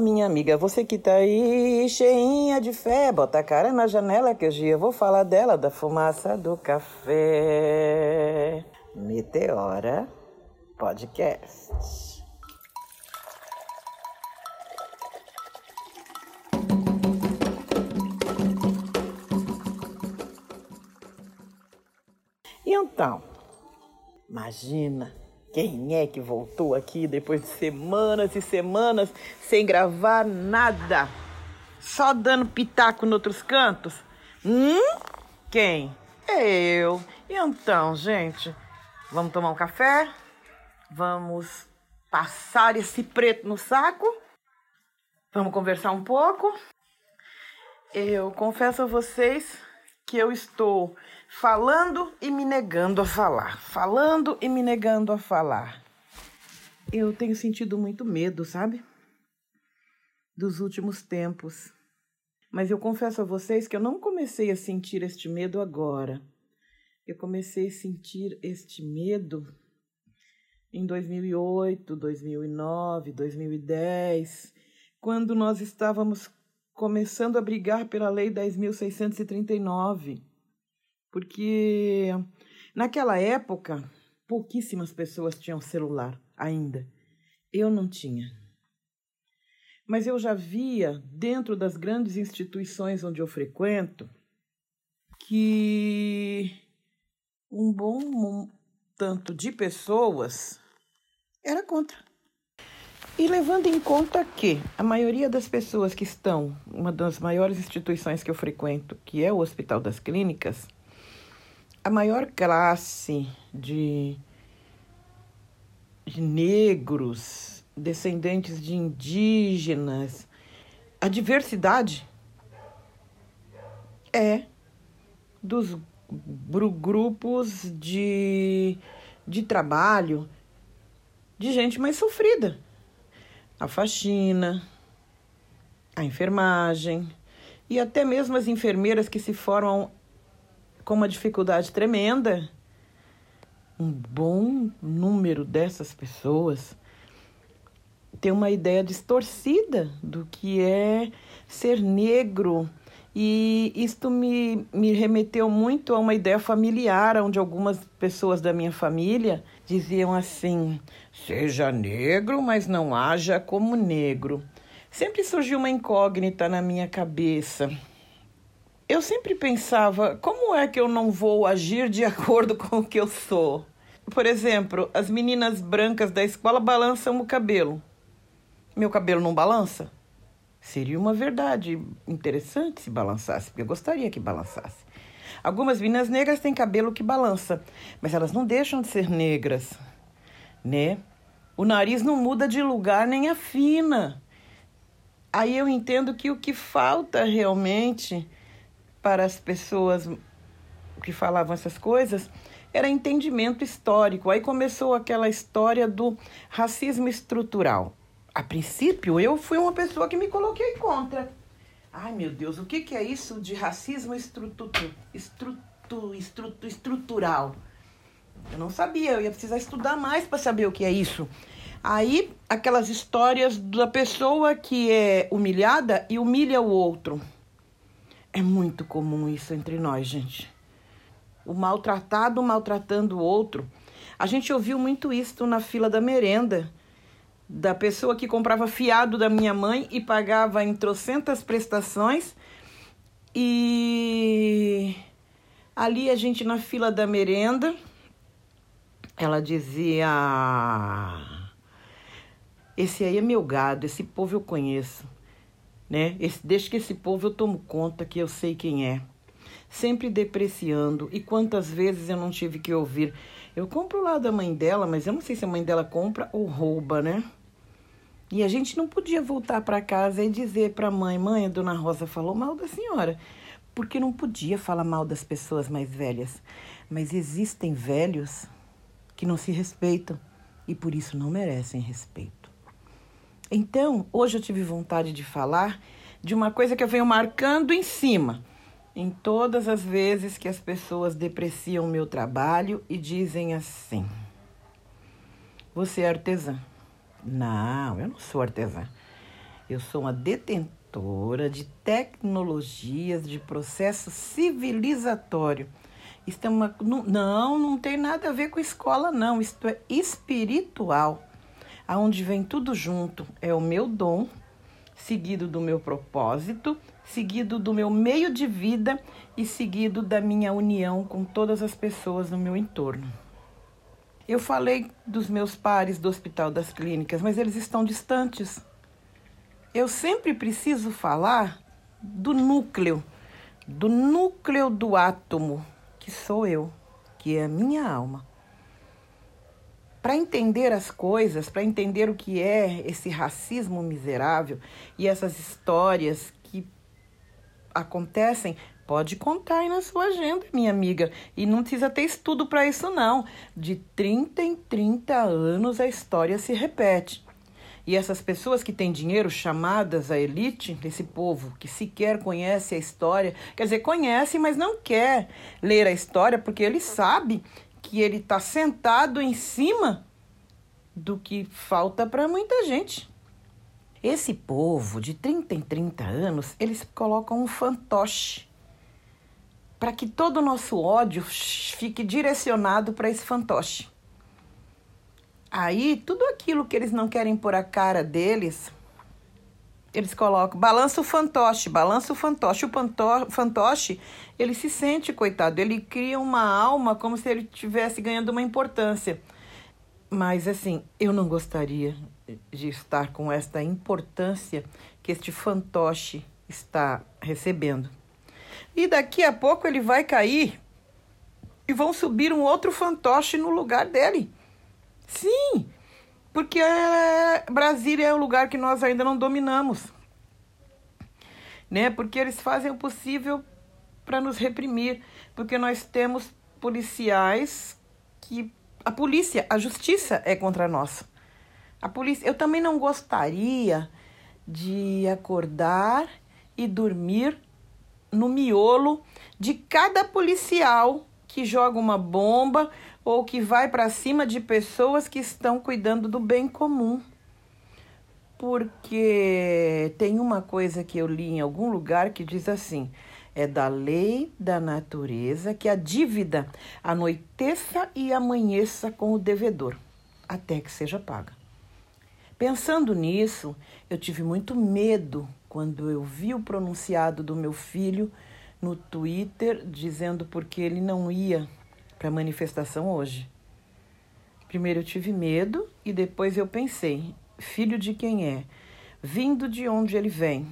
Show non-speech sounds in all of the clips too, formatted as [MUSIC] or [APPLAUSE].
minha amiga, você que tá aí cheinha de fé, bota a cara na janela que hoje eu vou falar dela, da fumaça do café. Meteora Podcast. Então, imagina quem é que voltou aqui depois de semanas e semanas sem gravar nada? Só dando pitaco em outros cantos? Hum? Quem? Eu. Então, gente, vamos tomar um café? Vamos passar esse preto no saco? Vamos conversar um pouco? Eu confesso a vocês que eu estou falando e me negando a falar, falando e me negando a falar. Eu tenho sentido muito medo, sabe? Dos últimos tempos. Mas eu confesso a vocês que eu não comecei a sentir este medo agora. Eu comecei a sentir este medo em 2008, 2009, 2010, quando nós estávamos começando a brigar pela Lei 10.639 porque naquela época pouquíssimas pessoas tinham celular ainda. Eu não tinha. Mas eu já via dentro das grandes instituições onde eu frequento que um bom tanto de pessoas era contra. E levando em conta que a maioria das pessoas que estão, uma das maiores instituições que eu frequento, que é o Hospital das Clínicas, a maior classe de, de negros, descendentes de indígenas, a diversidade é dos grupos de, de trabalho de gente mais sofrida. A faxina, a enfermagem e até mesmo as enfermeiras que se formam com uma dificuldade tremenda, um bom número dessas pessoas tem uma ideia distorcida do que é ser negro. E isto me, me remeteu muito a uma ideia familiar, onde algumas pessoas da minha família diziam assim: seja negro, mas não haja como negro. Sempre surgiu uma incógnita na minha cabeça eu sempre pensava, como é que eu não vou agir de [LAUGHS] acordo com o que eu sou? Por exemplo, as meninas brancas da escola balançam o cabelo. Meu cabelo não balança? Seria uma verdade interessante se balançasse, porque eu gostaria que balançasse. Algumas meninas negras têm cabelo que balança, mas elas não deixam de ser negras, né? O nariz não muda de lugar nem afina. Aí eu entendo que o que falta realmente para as pessoas que falavam essas coisas era entendimento histórico. Aí começou aquela história do racismo estrutural. A princípio, eu fui uma pessoa que me coloquei contra. Ai, meu Deus, o que, que é isso de racismo estrutu, estrutu, estrutu, estrutural? Eu não sabia, eu ia precisar estudar mais para saber o que é isso. Aí, aquelas histórias da pessoa que é humilhada e humilha o outro. É muito comum isso entre nós, gente. O maltratado maltratando o outro. A gente ouviu muito isso na fila da merenda. Da pessoa que comprava fiado da minha mãe e pagava em trocentas prestações. E ali a gente na fila da merenda, ela dizia: Esse aí é meu gado, esse povo eu conheço né? Esse, desde que esse povo eu tomo conta que eu sei quem é. Sempre depreciando. E quantas vezes eu não tive que ouvir? Eu compro lá da mãe dela, mas eu não sei se a mãe dela compra ou rouba, né? E a gente não podia voltar para casa e dizer para a mãe: mãe, a dona Rosa falou mal da senhora. Porque não podia falar mal das pessoas mais velhas. Mas existem velhos que não se respeitam e por isso não merecem respeito. Então, hoje eu tive vontade de falar de uma coisa que eu venho marcando em cima. Em todas as vezes que as pessoas depreciam meu trabalho e dizem assim: Você é artesã? Não, eu não sou artesã. Eu sou uma detentora de tecnologias de processo civilizatório. Isto é uma. Não, não tem nada a ver com escola, não. Isto é espiritual. Aonde vem tudo junto. É o meu dom, seguido do meu propósito, seguido do meu meio de vida e seguido da minha união com todas as pessoas no meu entorno. Eu falei dos meus pares do Hospital das Clínicas, mas eles estão distantes eu sempre preciso falar do núcleo, do núcleo do átomo, que sou eu, que é a minha alma. Para entender as coisas, para entender o que é esse racismo miserável e essas histórias que acontecem, pode contar aí na sua agenda, minha amiga. E não precisa ter estudo para isso, não. De 30 em 30 anos a história se repete. E essas pessoas que têm dinheiro, chamadas a elite, esse povo que sequer conhece a história, quer dizer, conhece, mas não quer ler a história porque ele sabe que ele está sentado em cima do que falta para muita gente. Esse povo de 30 em 30 anos, eles colocam um fantoche para que todo o nosso ódio fique direcionado para esse fantoche. Aí, tudo aquilo que eles não querem pôr a cara deles, eles colocam, balança o fantoche, balança o fantoche. O fantoche, ele se sente, coitado, ele cria uma alma como se ele estivesse ganhando uma importância. Mas, assim, eu não gostaria de estar com esta importância que este fantoche está recebendo. E daqui a pouco ele vai cair e vão subir um outro fantoche no lugar dele. Sim, porque é, Brasília é o lugar que nós ainda não dominamos. Né? Porque eles fazem o possível para nos reprimir, porque nós temos policiais que a polícia, a justiça é contra nós. A polícia, eu também não gostaria de acordar e dormir no miolo de cada policial que joga uma bomba ou que vai para cima de pessoas que estão cuidando do bem comum. Porque tem uma coisa que eu li em algum lugar que diz assim: é da lei da natureza que a dívida anoiteça e amanheça com o devedor, até que seja paga. Pensando nisso, eu tive muito medo quando eu vi o pronunciado do meu filho no Twitter dizendo porque ele não ia para a manifestação hoje. Primeiro eu tive medo e depois eu pensei: filho de quem é? Vindo de onde ele vem?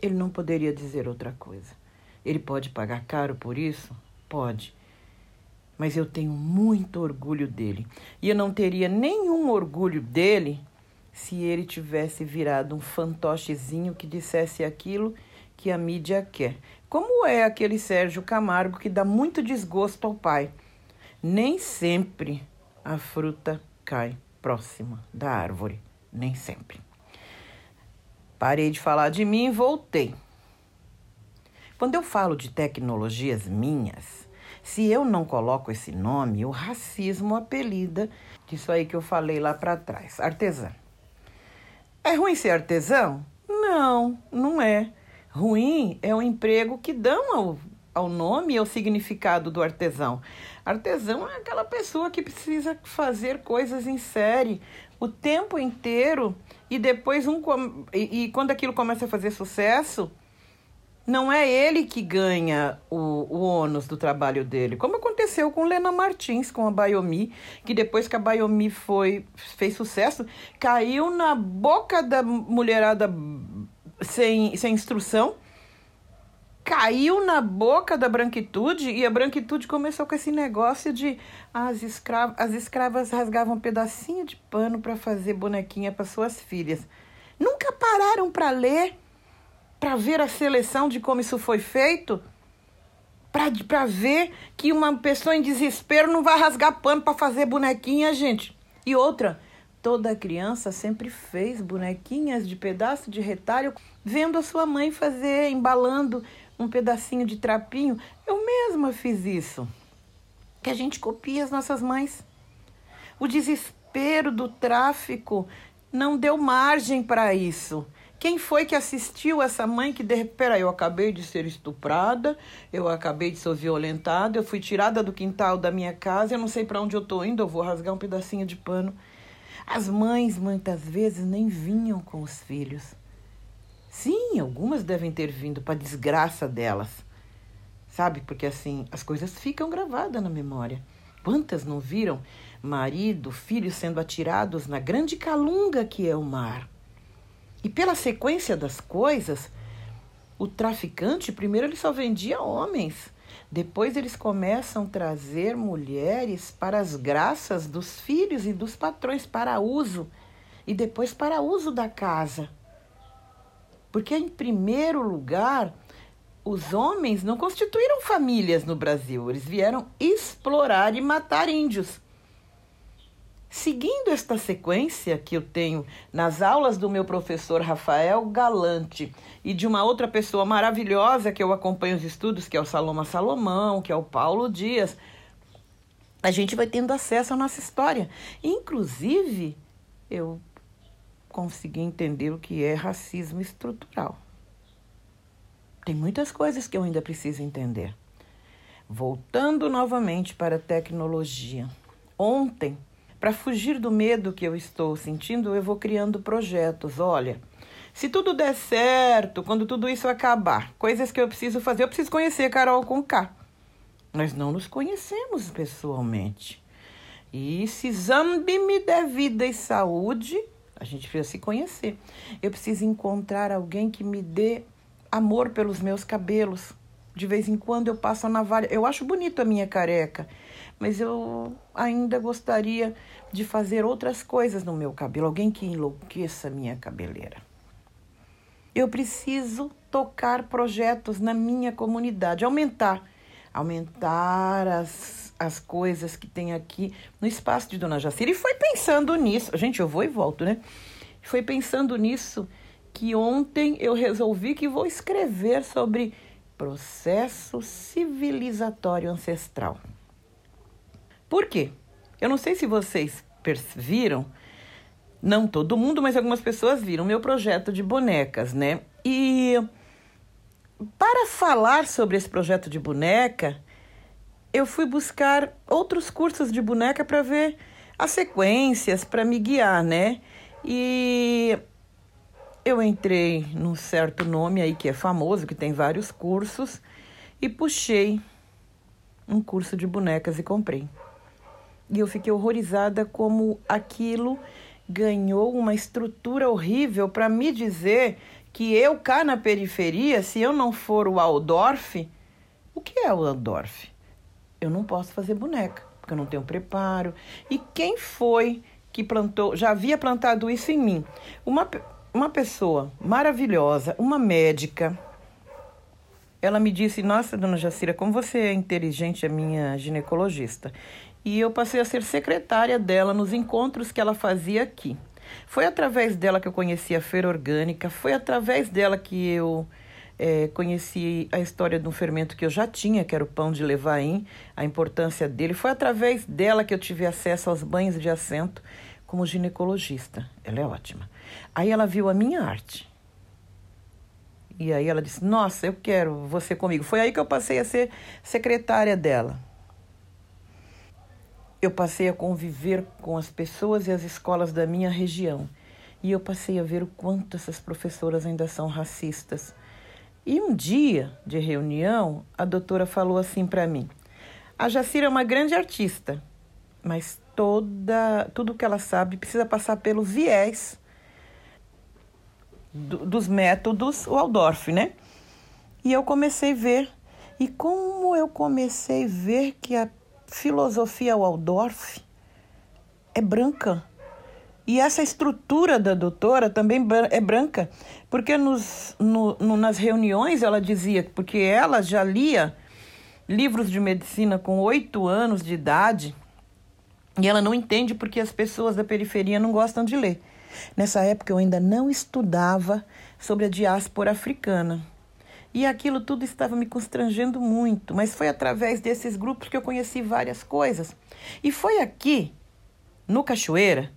Ele não poderia dizer outra coisa. Ele pode pagar caro por isso? Pode. Mas eu tenho muito orgulho dele. E eu não teria nenhum orgulho dele se ele tivesse virado um fantochezinho que dissesse aquilo que a mídia quer. Como é aquele Sérgio Camargo que dá muito desgosto ao pai. Nem sempre a fruta cai próxima da árvore, nem sempre. Parei de falar de mim e voltei. Quando eu falo de tecnologias minhas, se eu não coloco esse nome, o racismo apelida disso aí que eu falei lá para trás, artesã. É ruim ser artesão? Não, não é. Ruim é o emprego que dão ao, ao nome e ao significado do artesão. Artesão é aquela pessoa que precisa fazer coisas em série o tempo inteiro e depois um e, e quando aquilo começa a fazer sucesso, não é ele que ganha o, o ônus do trabalho dele, como aconteceu com Lena Martins, com a Bayomi, que depois que a Bayomi foi, fez sucesso, caiu na boca da mulherada sem, sem instrução, caiu na boca da branquitude e a branquitude começou com esse negócio de as, escravas, as escravas rasgavam um pedacinho de pano para fazer bonequinha para suas filhas. Nunca pararam para ler, para ver a seleção de como isso foi feito, para ver que uma pessoa em desespero não vai rasgar pano para fazer bonequinha, gente. E outra, Toda criança sempre fez bonequinhas de pedaço de retalho, vendo a sua mãe fazer, embalando um pedacinho de trapinho. Eu mesma fiz isso. Que a gente copia as nossas mães. O desespero do tráfico não deu margem para isso. Quem foi que assistiu essa mãe que de peraí, eu acabei de ser estuprada, eu acabei de ser violentada, eu fui tirada do quintal da minha casa, eu não sei para onde eu tô indo, eu vou rasgar um pedacinho de pano. As mães muitas vezes nem vinham com os filhos. Sim, algumas devem ter vindo para desgraça delas. Sabe? Porque assim, as coisas ficam gravadas na memória. Quantas não viram marido, filho sendo atirados na grande calunga que é o mar? E pela sequência das coisas, o traficante, primeiro ele só vendia homens, depois eles começam a trazer mulheres para as graças dos filhos e dos patrões para uso, e depois para uso da casa. Porque, em primeiro lugar, os homens não constituíram famílias no Brasil, eles vieram explorar e matar índios. Seguindo esta sequência que eu tenho nas aulas do meu professor Rafael Galante e de uma outra pessoa maravilhosa que eu acompanho os estudos, que é o Saloma Salomão, que é o Paulo Dias, a gente vai tendo acesso à nossa história. Inclusive, eu consegui entender o que é racismo estrutural. Tem muitas coisas que eu ainda preciso entender. Voltando novamente para a tecnologia. Ontem, para fugir do medo que eu estou sentindo, eu vou criando projetos. Olha, se tudo der certo, quando tudo isso acabar, coisas que eu preciso fazer, eu preciso conhecer Carol com K. Nós não nos conhecemos pessoalmente. E se Zambi me der vida e saúde, a gente precisa se conhecer. Eu preciso encontrar alguém que me dê amor pelos meus cabelos. De vez em quando eu passo a navalha. Eu acho bonito a minha careca mas eu ainda gostaria de fazer outras coisas no meu cabelo, alguém que enlouqueça a minha cabeleira. Eu preciso tocar projetos na minha comunidade, aumentar, aumentar as, as coisas que tem aqui no espaço de Dona Jacira. E foi pensando nisso, gente, eu vou e volto, né? Foi pensando nisso que ontem eu resolvi que vou escrever sobre processo civilizatório ancestral. Por quê? Eu não sei se vocês viram, não todo mundo, mas algumas pessoas viram meu projeto de bonecas, né? E para falar sobre esse projeto de boneca, eu fui buscar outros cursos de boneca para ver as sequências, para me guiar, né? E eu entrei num certo nome aí que é famoso, que tem vários cursos, e puxei um curso de bonecas e comprei. E eu fiquei horrorizada como aquilo ganhou uma estrutura horrível para me dizer que eu cá na periferia, se eu não for o Aldorf, o que é o Aldorf? Eu não posso fazer boneca, porque eu não tenho preparo. E quem foi que plantou, já havia plantado isso em mim? Uma, uma pessoa maravilhosa, uma médica. Ela me disse: Nossa, dona Jacira, como você é inteligente, a minha ginecologista e eu passei a ser secretária dela nos encontros que ela fazia aqui. Foi através dela que eu conheci a feira orgânica, foi através dela que eu é, conheci a história de um fermento que eu já tinha, que era o pão de levain, a importância dele. Foi através dela que eu tive acesso aos banhos de assento como ginecologista. Ela é ótima. Aí ela viu a minha arte. E aí ela disse: Nossa, eu quero você comigo. Foi aí que eu passei a ser secretária dela eu passei a conviver com as pessoas e as escolas da minha região. E eu passei a ver o quanto essas professoras ainda são racistas. E um dia de reunião, a doutora falou assim para mim: A Jacira é uma grande artista, mas toda tudo que ela sabe precisa passar pelo viés do, dos métodos Waldorf, né? E eu comecei a ver. E como eu comecei a ver que a filosofia Waldorf é branca. E essa estrutura da doutora também é branca, porque nos, no, no, nas reuniões ela dizia, porque ela já lia livros de medicina com oito anos de idade, e ela não entende porque as pessoas da periferia não gostam de ler. Nessa época eu ainda não estudava sobre a diáspora africana. E aquilo tudo estava me constrangendo muito, mas foi através desses grupos que eu conheci várias coisas. E foi aqui, no Cachoeira,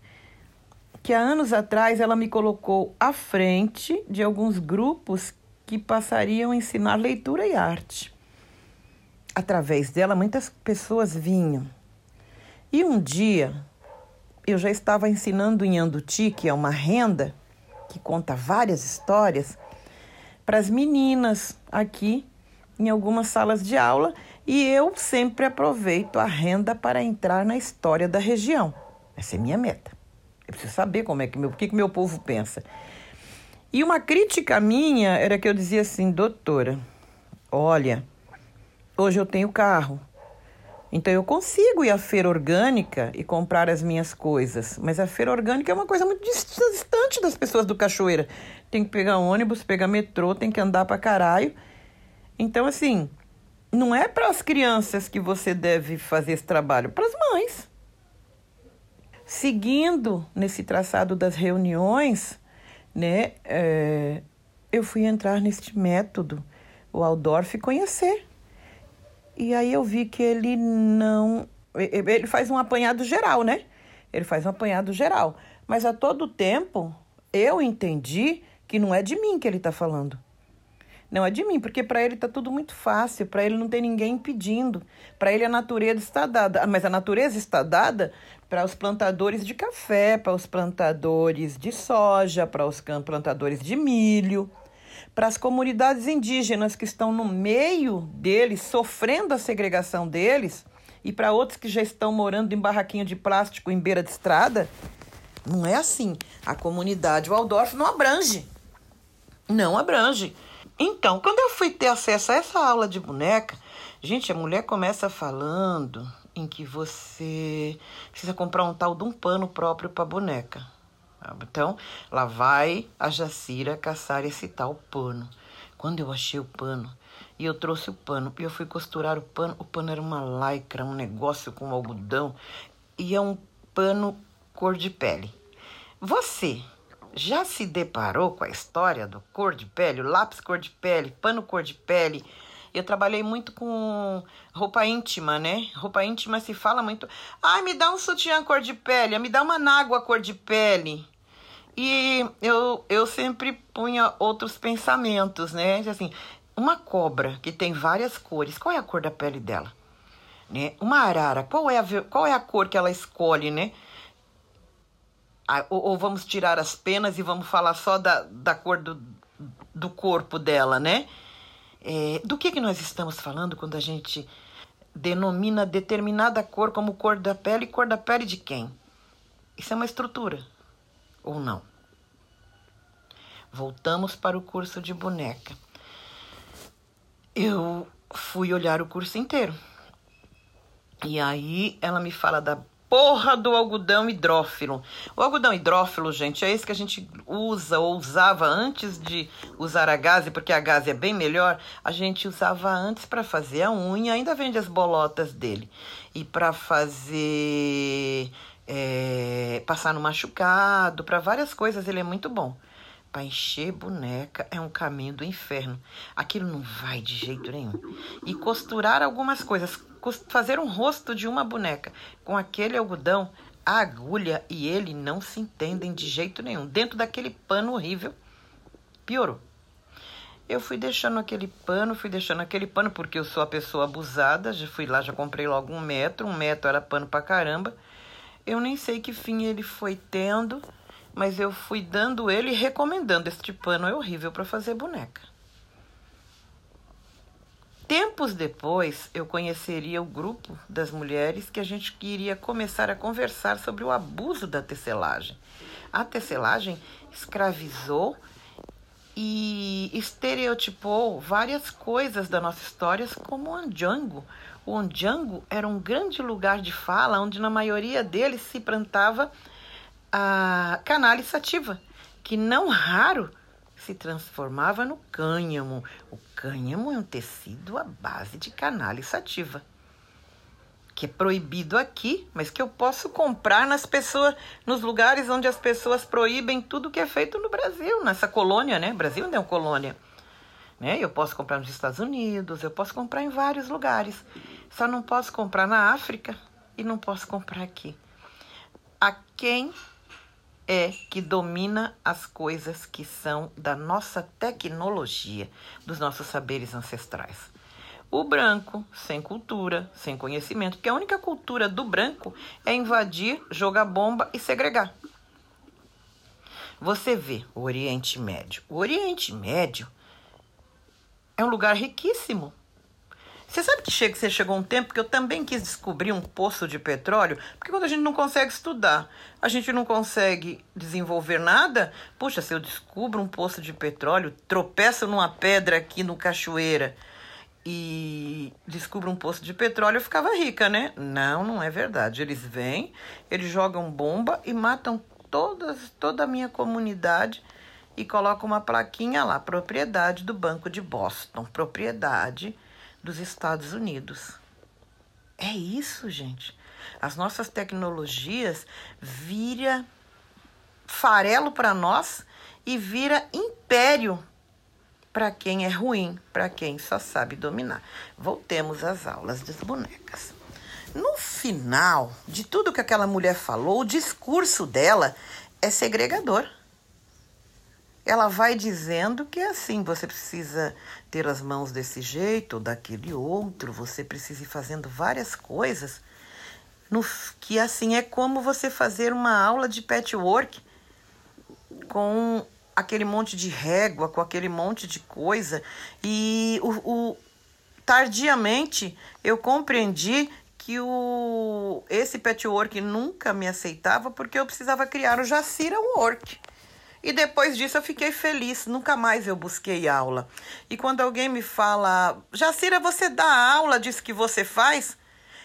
que há anos atrás ela me colocou à frente de alguns grupos que passariam a ensinar leitura e arte. Através dela, muitas pessoas vinham. E um dia, eu já estava ensinando em Anduti, que é uma renda que conta várias histórias, para as meninas aqui em algumas salas de aula e eu sempre aproveito a renda para entrar na história da região. Essa é minha meta. Eu preciso saber como é que meu, o que, que meu povo pensa. E uma crítica minha era que eu dizia assim, doutora, olha, hoje eu tenho carro, então eu consigo ir à feira orgânica e comprar as minhas coisas, mas a feira orgânica é uma coisa muito distante das pessoas do Cachoeira. Tem que pegar ônibus, pegar metrô, tem que andar para caralho. Então assim, não é para as crianças que você deve fazer esse trabalho, para as mães. Seguindo nesse traçado das reuniões, né, é, eu fui entrar neste método, o Aldorf conhecer. E aí eu vi que ele não. Ele faz um apanhado geral, né? Ele faz um apanhado geral. Mas a todo tempo eu entendi que não é de mim que ele está falando. Não é de mim, porque para ele está tudo muito fácil, para ele não tem ninguém impedindo. Para ele a natureza está dada, mas a natureza está dada para os plantadores de café, para os plantadores de soja, para os plantadores de milho, para as comunidades indígenas que estão no meio deles, sofrendo a segregação deles, e para outros que já estão morando em barraquinho de plástico em beira de estrada. Não é assim. A comunidade Waldorf não abrange. Não abrange. Então, quando eu fui ter acesso a essa aula de boneca, gente, a mulher começa falando em que você precisa comprar um tal de um pano próprio para boneca. Então, lá vai a Jacira caçar esse tal pano. Quando eu achei o pano, e eu trouxe o pano, e eu fui costurar o pano, o pano era uma lycra, um negócio com algodão, e é um pano cor de pele. Você já se deparou com a história do cor de pele, lápis cor de pele, pano cor de pele, eu trabalhei muito com roupa íntima, né? Roupa íntima se fala muito. Ai, me dá um sutiã cor de pele, me dá uma nágua cor de pele. E eu, eu sempre punha outros pensamentos, né? Assim, uma cobra que tem várias cores, qual é a cor da pele dela? Né? Uma arara, qual é, a, qual é a cor que ela escolhe, né? Ou, ou, vamos tirar as penas e vamos falar só da, da cor do, do corpo dela, né? É, do que, que nós estamos falando quando a gente denomina determinada cor como cor da pele e cor da pele de quem? Isso é uma estrutura ou não? Voltamos para o curso de boneca. Eu fui olhar o curso inteiro. E aí ela me fala da porra do algodão hidrófilo. O algodão hidrófilo, gente, é esse que a gente usa ou usava antes de usar a gaze, porque a gaze é bem melhor. A gente usava antes para fazer a unha, ainda vende as bolotas dele. E para fazer. É, passar no machucado, para várias coisas ele é muito bom. Para encher boneca é um caminho do inferno. Aquilo não vai de jeito nenhum. E costurar algumas coisas fazer um rosto de uma boneca com aquele algodão, a agulha e ele não se entendem de jeito nenhum. Dentro daquele pano horrível, piorou. Eu fui deixando aquele pano, fui deixando aquele pano porque eu sou a pessoa abusada. Já fui lá, já comprei logo um metro. Um metro era pano pra caramba. Eu nem sei que fim ele foi tendo, mas eu fui dando ele e recomendando. Este pano é horrível para fazer boneca. Tempos depois, eu conheceria o grupo das mulheres que a gente queria começar a conversar sobre o abuso da tecelagem. A tecelagem escravizou e estereotipou várias coisas da nossa história, como o Ondjango. O Ondjango era um grande lugar de fala onde, na maioria deles, se plantava a canale sativa, que não raro se transformava no cânhamo. O cânhamo é um tecido à base de canale sativa, que é proibido aqui, mas que eu posso comprar nas pessoas, nos lugares onde as pessoas proíbem tudo que é feito no Brasil, nessa colônia, né? Brasil não é uma colônia. Né? Eu posso comprar nos Estados Unidos, eu posso comprar em vários lugares. Só não posso comprar na África e não posso comprar aqui. A quem é que domina as coisas que são da nossa tecnologia, dos nossos saberes ancestrais. O branco, sem cultura, sem conhecimento, porque a única cultura do branco é invadir, jogar bomba e segregar. Você vê o Oriente Médio. O Oriente Médio é um lugar riquíssimo. Você sabe que chega, você chegou um tempo que eu também quis descobrir um poço de petróleo, porque quando a gente não consegue estudar, a gente não consegue desenvolver nada. Puxa, se eu descubro um poço de petróleo, tropeço numa pedra aqui no cachoeira e descubro um poço de petróleo, eu ficava rica, né? Não, não é verdade. Eles vêm, eles jogam bomba e matam todas, toda a minha comunidade e colocam uma plaquinha lá, propriedade do Banco de Boston, propriedade dos Estados Unidos. É isso, gente. As nossas tecnologias vira farelo para nós e vira império para quem é ruim, para quem só sabe dominar. Voltemos às aulas das bonecas. No final de tudo que aquela mulher falou, o discurso dela é segregador. Ela vai dizendo que é assim, você precisa ter as mãos desse jeito ou daquele outro, você precisa ir fazendo várias coisas. No, que assim é como você fazer uma aula de patchwork com aquele monte de régua, com aquele monte de coisa. E o, o tardiamente eu compreendi que o esse patchwork nunca me aceitava porque eu precisava criar o Jacira Work. E depois disso eu fiquei feliz, nunca mais eu busquei aula. E quando alguém me fala, Jacira, você dá aula disso que você faz?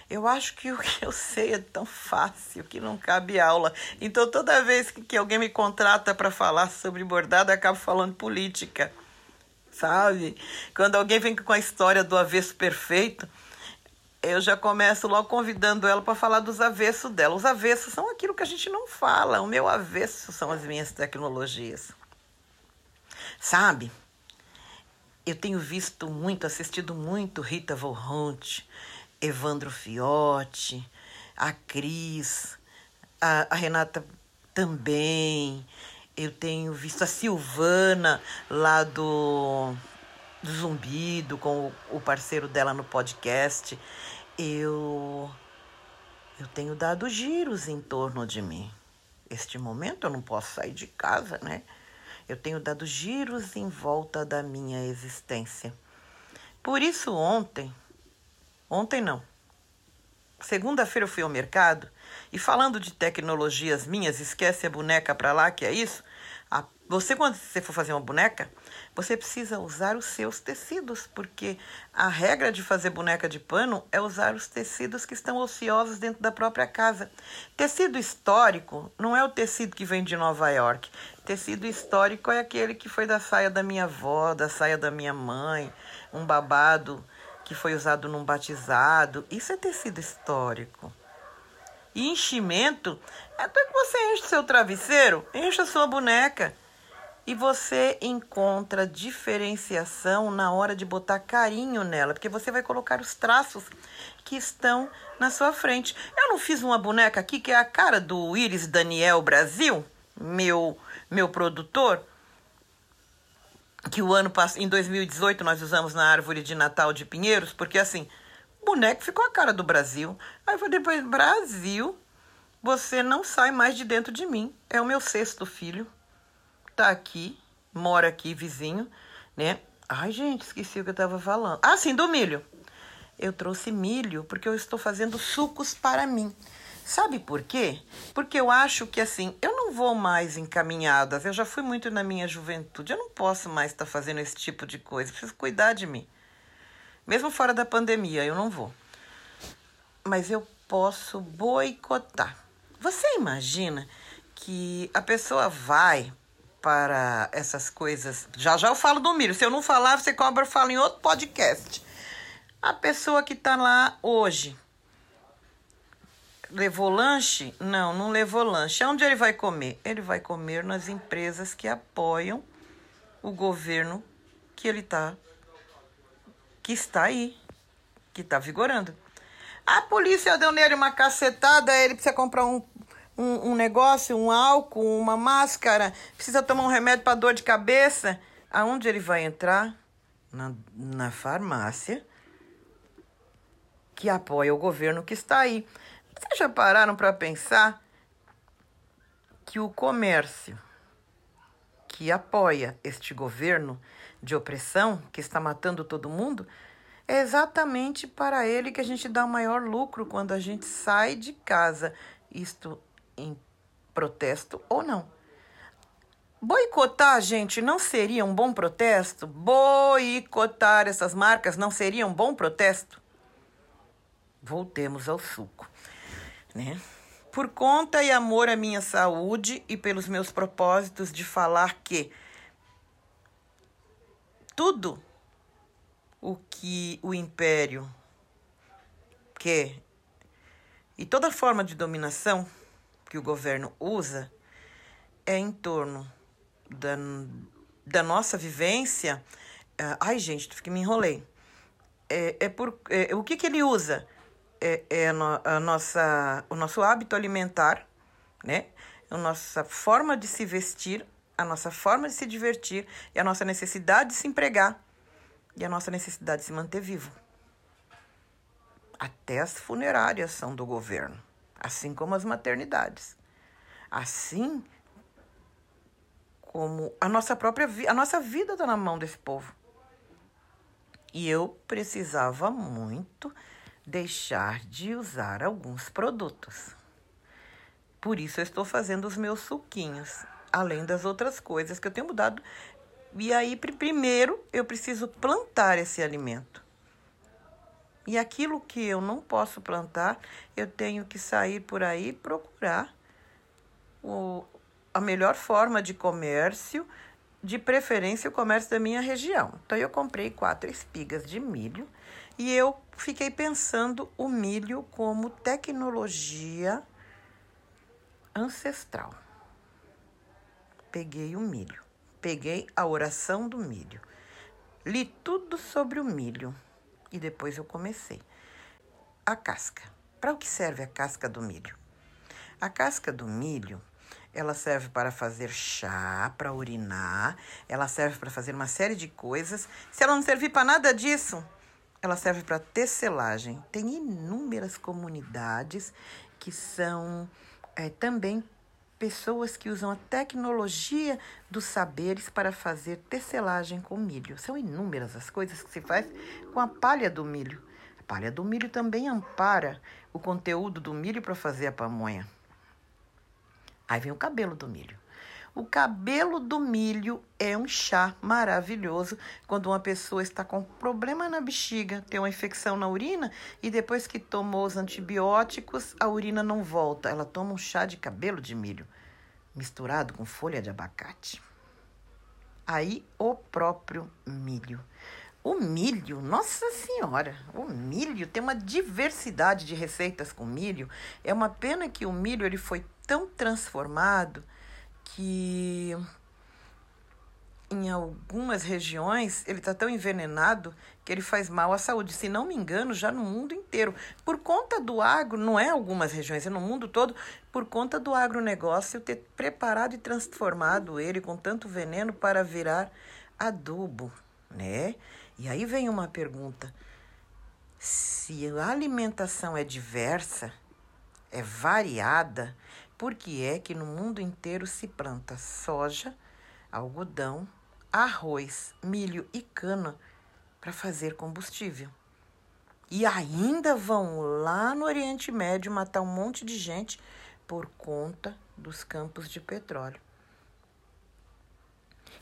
Eu acho que o que eu sei é tão fácil que não cabe aula. Então toda vez que, alguém me contrata para falar sobre bordado, eu acabo falando política. Sabe? Quando alguém vem com a história do avesso perfeito, eu já começo logo convidando ela para falar dos avessos dela. Os avessos são aquilo que a gente não fala. O meu avesso são as minhas tecnologias. Sabe? Eu tenho visto muito, assistido muito Rita Von Evandro Fiotti, a Cris, a, a Renata também. Eu tenho visto a Silvana lá do do Zumbido, com o parceiro dela no podcast, eu eu tenho dado giros em torno de mim. Este momento eu não posso sair de casa, né? Eu tenho dado giros em volta da minha existência. Por isso ontem, ontem não. Segunda-feira eu fui ao mercado e falando de tecnologias minhas, esquece a boneca para lá, que é isso. A, você quando você for fazer uma boneca, você precisa usar os seus tecidos, porque a regra de fazer boneca de pano é usar os tecidos que estão ociosos dentro da própria casa. Tecido histórico não é o tecido que vem de Nova York. Tecido histórico é aquele que foi da saia da minha avó, da saia da minha mãe, um babado que foi usado num batizado. Isso é tecido histórico. E enchimento é até que você enche seu travesseiro, enche a sua boneca. E você encontra diferenciação na hora de botar carinho nela, porque você vai colocar os traços que estão na sua frente. Eu não fiz uma boneca aqui que é a cara do Iris Daniel Brasil, meu meu produtor, que o ano passado, em 2018 nós usamos na árvore de Natal de Pinheiros, porque assim, boneco ficou a cara do Brasil. Aí foi depois Brasil, você não sai mais de dentro de mim. É o meu sexto filho tá aqui, mora aqui, vizinho, né? Ai, gente, esqueci o que eu tava falando. Ah, sim, do milho. Eu trouxe milho porque eu estou fazendo sucos para mim. Sabe por quê? Porque eu acho que assim, eu não vou mais encaminhada. Eu já fui muito na minha juventude. Eu não posso mais estar tá fazendo esse tipo de coisa. Preciso cuidar de mim. Mesmo fora da pandemia, eu não vou. Mas eu posso boicotar. Você imagina que a pessoa vai para essas coisas. Já já eu falo do milho. Se eu não falar, você cobra, eu falo em outro podcast. A pessoa que está lá hoje levou lanche? Não, não levou lanche. Onde ele vai comer? Ele vai comer nas empresas que apoiam o governo que ele está que está aí, que está vigorando. A polícia deu nele uma cacetada, ele precisa comprar um um, um negócio, um álcool, uma máscara, precisa tomar um remédio para dor de cabeça, aonde ele vai entrar? Na, na farmácia que apoia o governo que está aí. Vocês já pararam para pensar que o comércio que apoia este governo de opressão que está matando todo mundo é exatamente para ele que a gente dá o maior lucro quando a gente sai de casa, isto em protesto ou não. Boicotar, gente, não seria um bom protesto? Boicotar essas marcas não seria um bom protesto? Voltemos ao suco, né? Por conta e amor à minha saúde e pelos meus propósitos de falar que tudo o que o império quer e toda forma de dominação que o governo usa é em torno da, da nossa vivência. Uh, ai, gente, que me enrolei. É, é por, é, o que, que ele usa? É, é a nossa, o nosso hábito alimentar, né? a nossa forma de se vestir, a nossa forma de se divertir e a nossa necessidade de se empregar e a nossa necessidade de se manter vivo. Até as funerárias são do governo, assim como as maternidades. Assim como a nossa própria a nossa vida está na mão desse povo. E eu precisava muito deixar de usar alguns produtos. Por isso eu estou fazendo os meus suquinhos, além das outras coisas que eu tenho mudado. E aí, primeiro, eu preciso plantar esse alimento. E aquilo que eu não posso plantar, eu tenho que sair por aí procurar o, a melhor forma de comércio, de preferência o comércio da minha região. Então eu comprei quatro espigas de milho e eu fiquei pensando o milho como tecnologia ancestral. Peguei o milho, peguei a oração do milho, li tudo sobre o milho e depois eu comecei. A casca. Para o que serve a casca do milho? A casca do milho ela serve para fazer chá, para urinar, ela serve para fazer uma série de coisas. Se ela não servir para nada disso, ela serve para tecelagem. Tem inúmeras comunidades que são é, também pessoas que usam a tecnologia dos saberes para fazer tecelagem com milho. São inúmeras as coisas que se faz com a palha do milho. A palha do milho também ampara o conteúdo do milho para fazer a pamonha. Aí vem o cabelo do milho. O cabelo do milho é um chá maravilhoso quando uma pessoa está com problema na bexiga, tem uma infecção na urina e depois que tomou os antibióticos, a urina não volta. Ela toma um chá de cabelo de milho misturado com folha de abacate. Aí o próprio milho. O milho, nossa senhora, o milho tem uma diversidade de receitas com milho. É uma pena que o milho ele foi tão transformado que em algumas regiões ele está tão envenenado que ele faz mal à saúde. Se não me engano, já no mundo inteiro. Por conta do agro, não é algumas regiões, é no mundo todo, por conta do agronegócio ter preparado e transformado ele com tanto veneno para virar adubo, né? E aí vem uma pergunta: se a alimentação é diversa, é variada, por que é que no mundo inteiro se planta soja, algodão, arroz, milho e cana para fazer combustível? E ainda vão lá no Oriente Médio matar um monte de gente por conta dos campos de petróleo.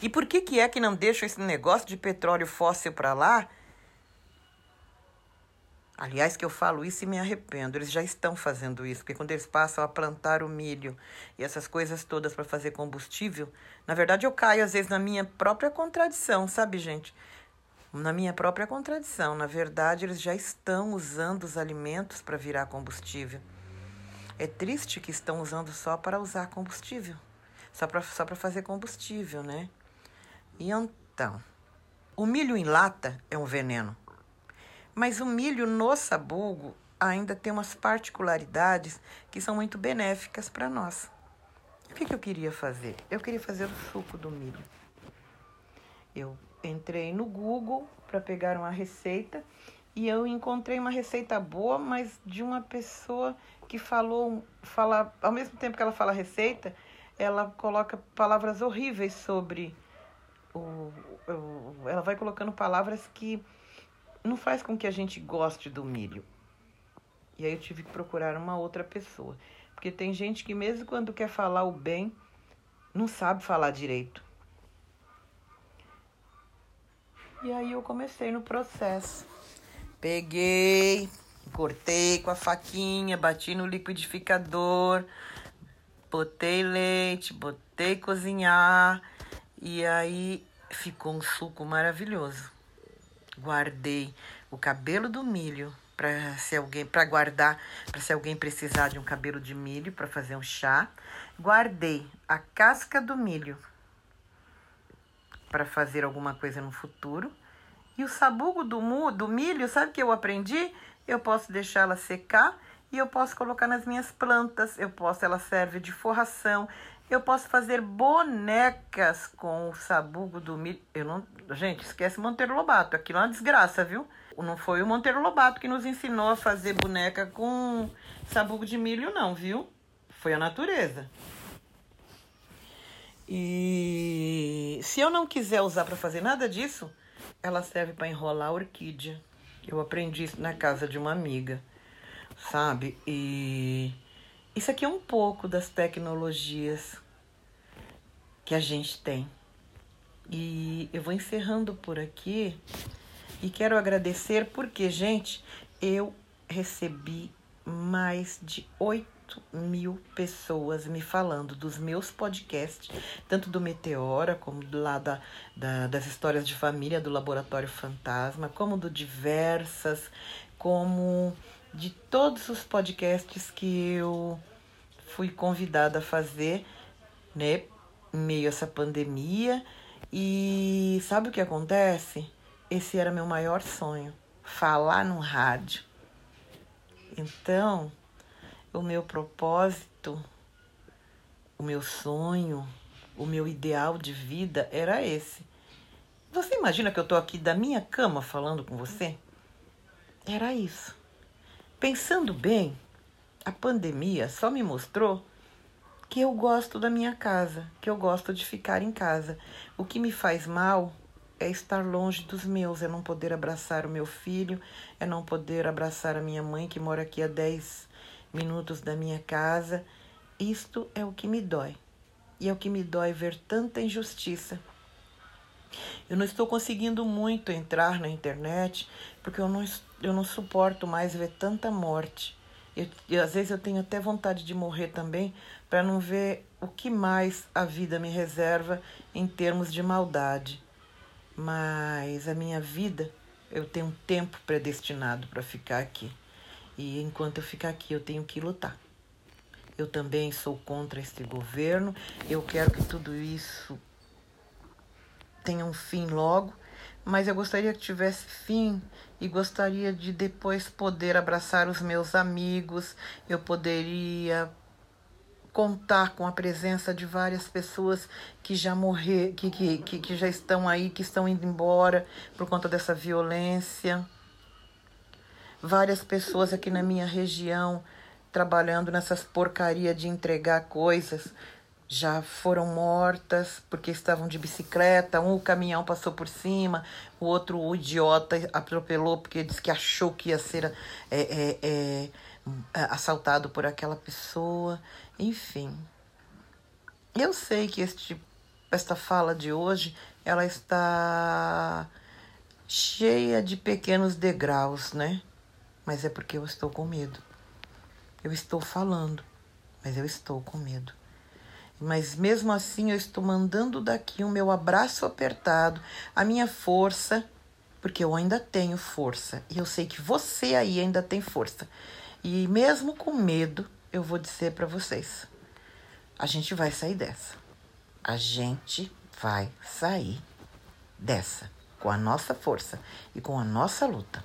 E por que, que é que não deixam esse negócio de petróleo fóssil para lá Aliás, que eu falo isso e me arrependo. Eles já estão fazendo isso, porque quando eles passam a plantar o milho e essas coisas todas para fazer combustível, na verdade eu caio às vezes na minha própria contradição, sabe, gente? Na minha própria contradição. Na verdade, eles já estão usando os alimentos para virar combustível. É triste que estão usando só para usar combustível, só para só fazer combustível, né? E então, o milho em lata é um veneno. Mas o milho no sabugo ainda tem umas particularidades que são muito benéficas para nós. O que, que eu queria fazer? Eu queria fazer o suco do milho. Eu entrei no Google para pegar uma receita e eu encontrei uma receita boa, mas de uma pessoa que falou, fala, ao mesmo tempo que ela fala receita, ela coloca palavras horríveis sobre o, o ela vai colocando palavras que não faz com que a gente goste do milho. E aí eu tive que procurar uma outra pessoa, porque tem gente que mesmo quando quer falar o bem, não sabe falar direito. E aí eu comecei no processo. Peguei, cortei com a faquinha, bati no liquidificador, botei leite, botei cozinhar e aí ficou um suco maravilhoso. Guardei o cabelo do milho para se alguém para guardar, para se alguém precisar de um cabelo de milho para fazer um chá. Guardei a casca do milho para fazer alguma coisa no futuro e o sabugo do, do milho, sabe que eu aprendi? Eu posso deixá-la secar e eu posso colocar nas minhas plantas. Eu posso, ela serve de forração. Eu posso fazer bonecas com o sabugo do milho. Eu não, gente, esquece Monteiro Lobato. Aquilo é uma desgraça, viu? Não foi o Monteiro Lobato que nos ensinou a fazer boneca com sabugo de milho, não, viu? Foi a natureza. E se eu não quiser usar para fazer nada disso, ela serve para enrolar orquídea. Eu aprendi isso na casa de uma amiga, sabe? E isso aqui é um pouco das tecnologias que a gente tem. E eu vou encerrando por aqui e quero agradecer porque, gente, eu recebi mais de oito 8 mil pessoas me falando dos meus podcasts, tanto do Meteora, como do lá da, da, das histórias de família do Laboratório Fantasma, como do Diversas, como de todos os podcasts que eu fui convidada a fazer, né, em meio a essa pandemia. E sabe o que acontece? Esse era meu maior sonho, falar no rádio. Então, o meu propósito, o meu sonho, o meu ideal de vida era esse. Você imagina que eu estou aqui da minha cama falando com você? Era isso. Pensando bem, a pandemia só me mostrou que eu gosto da minha casa, que eu gosto de ficar em casa. O que me faz mal é estar longe dos meus, é não poder abraçar o meu filho, é não poder abraçar a minha mãe que mora aqui há 10 minutos da minha casa. Isto é o que me dói. E é o que me dói ver tanta injustiça. Eu não estou conseguindo muito entrar na internet porque eu não, eu não suporto mais ver tanta morte. Eu, e às vezes eu tenho até vontade de morrer também para não ver o que mais a vida me reserva em termos de maldade. Mas a minha vida, eu tenho um tempo predestinado para ficar aqui. E enquanto eu ficar aqui, eu tenho que lutar. Eu também sou contra este governo. Eu quero que tudo isso tenha um fim logo, mas eu gostaria que tivesse fim e gostaria de depois poder abraçar os meus amigos. Eu poderia contar com a presença de várias pessoas que já morreram, que, que, que, que já estão aí, que estão indo embora por conta dessa violência várias pessoas aqui na minha região trabalhando nessas porcaria de entregar coisas já foram mortas porque estavam de bicicleta. Um caminhão passou por cima, o outro o idiota atropelou porque disse que achou que ia ser é, é, é, assaltado por aquela pessoa. Enfim, eu sei que este, esta fala de hoje ela está cheia de pequenos degraus, né? mas é porque eu estou com medo. Eu estou falando, mas eu estou com medo. Mas mesmo assim eu estou mandando daqui o meu abraço apertado, a minha força, porque eu ainda tenho força e eu sei que você aí ainda tem força. E mesmo com medo, eu vou dizer para vocês: a gente vai sair dessa. A gente vai sair dessa com a nossa força e com a nossa luta.